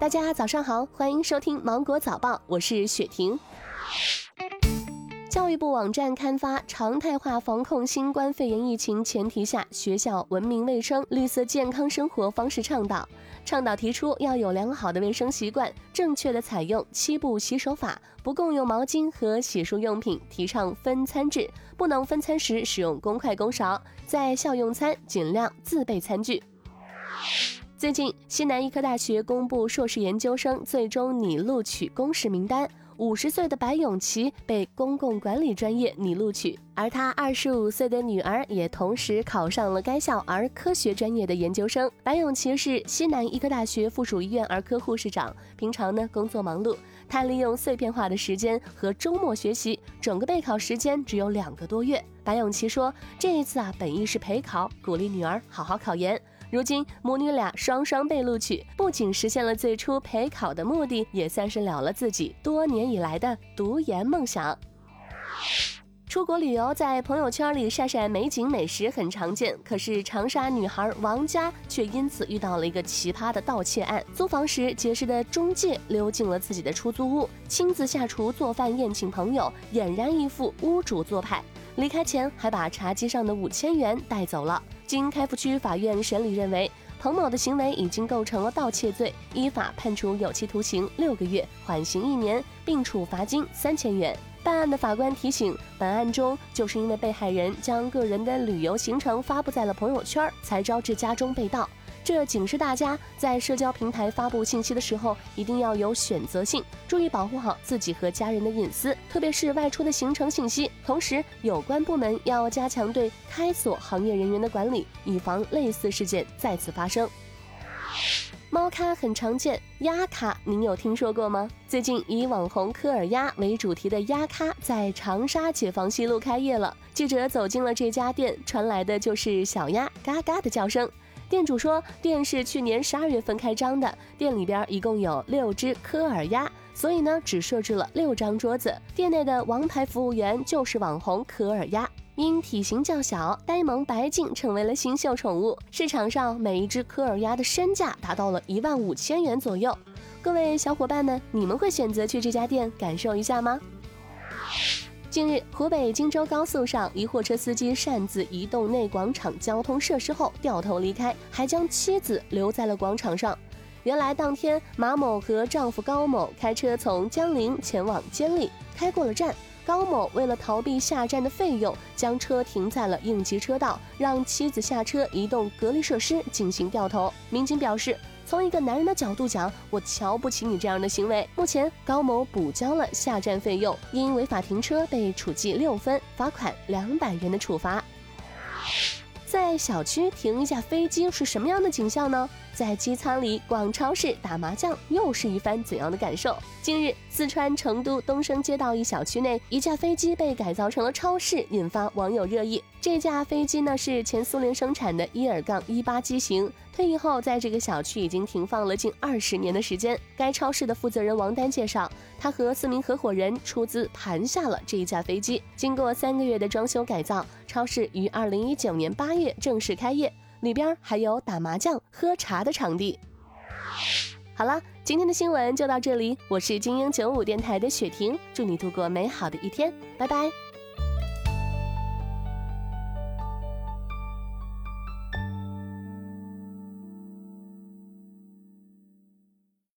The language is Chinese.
大家早上好，欢迎收听芒果早报，我是雪婷。教育部网站刊发《常态化防控新冠肺炎疫情前提下学校文明卫生、绿色健康生活方式倡导》，倡导提出要有良好的卫生习惯，正确的采用七步洗手法，不共用毛巾和洗漱用品，提倡分餐制，不能分餐时使用公筷公勺，在校用餐尽量自备餐具。最近，西南医科大学公布硕士研究生最终拟录取公示名单。五十岁的白永琪被公共管理专业拟录取，而他二十五岁的女儿也同时考上了该校儿科学专业的研究生。白永琪是西南医科大学附属医院儿科护士长，平常呢工作忙碌，他利用碎片化的时间和周末学习，整个备考时间只有两个多月。白永琪说：“这一次啊，本意是陪考，鼓励女儿好好考研。”如今母女俩双双被录取，不仅实现了最初陪考的目的，也算是了了自己多年以来的读研梦想。出国旅游在朋友圈里晒晒美景美食很常见，可是长沙女孩王佳却因此遇到了一个奇葩的盗窃案。租房时结识的中介溜进了自己的出租屋，亲自下厨做饭宴请朋友，俨然一副屋主做派。离开前还把茶几上的五千元带走了。经开福区法院审理，认为彭某的行为已经构成了盗窃罪，依法判处有期徒刑六个月，缓刑一年，并处罚金三千元。办案的法官提醒，本案中就是因为被害人将个人的旅游行程发布在了朋友圈，才招致家中被盗。这警示大家，在社交平台发布信息的时候，一定要有选择性，注意保护好自己和家人的隐私，特别是外出的行程信息。同时，有关部门要加强对开锁行业人员的管理，以防类似事件再次发生。猫咖很常见，鸭咖您有听说过吗？最近以网红科尔鸭为主题的鸭咖在长沙解放西路开业了。记者走进了这家店，传来的就是小鸭嘎嘎的叫声。店主说，店是去年十二月份开张的，店里边一共有六只科尔鸭，所以呢，只设置了六张桌子。店内的王牌服务员就是网红科尔鸭，因体型较小，呆萌白净，成为了新秀宠物。市场上每一只科尔鸭的身价达到了一万五千元左右。各位小伙伴们，你们会选择去这家店感受一下吗？近日，湖北荆州高速上，一货车司机擅自移动内广场交通设施后掉头离开，还将妻子留在了广场上。原来，当天马某和丈夫高某开车从江陵前往监利，开过了站。高某为了逃避下站的费用，将车停在了应急车道，让妻子下车移动隔离设施进行掉头。民警表示。从一个男人的角度讲，我瞧不起你这样的行为。目前，高某补交了下站费用，因违法停车被处记六分，罚款两百元的处罚。在小区停一架飞机是什么样的景象呢？在机舱里逛超市、打麻将，又是一番怎样的感受？近日，四川成都东升街道一小区内，一架飞机被改造成了超市，引发网友热议。这架飞机呢是前苏联生产的伊尔杠一八机型，退役后在这个小区已经停放了近二十年的时间。该超市的负责人王丹介绍，他和四名合伙人出资盘下了这一架飞机。经过三个月的装修改造，超市于二零一九年八月正式开业。里边还有打麻将、喝茶的场地。好了，今天的新闻就到这里，我是精英九五电台的雪婷，祝你度过美好的一天，拜拜。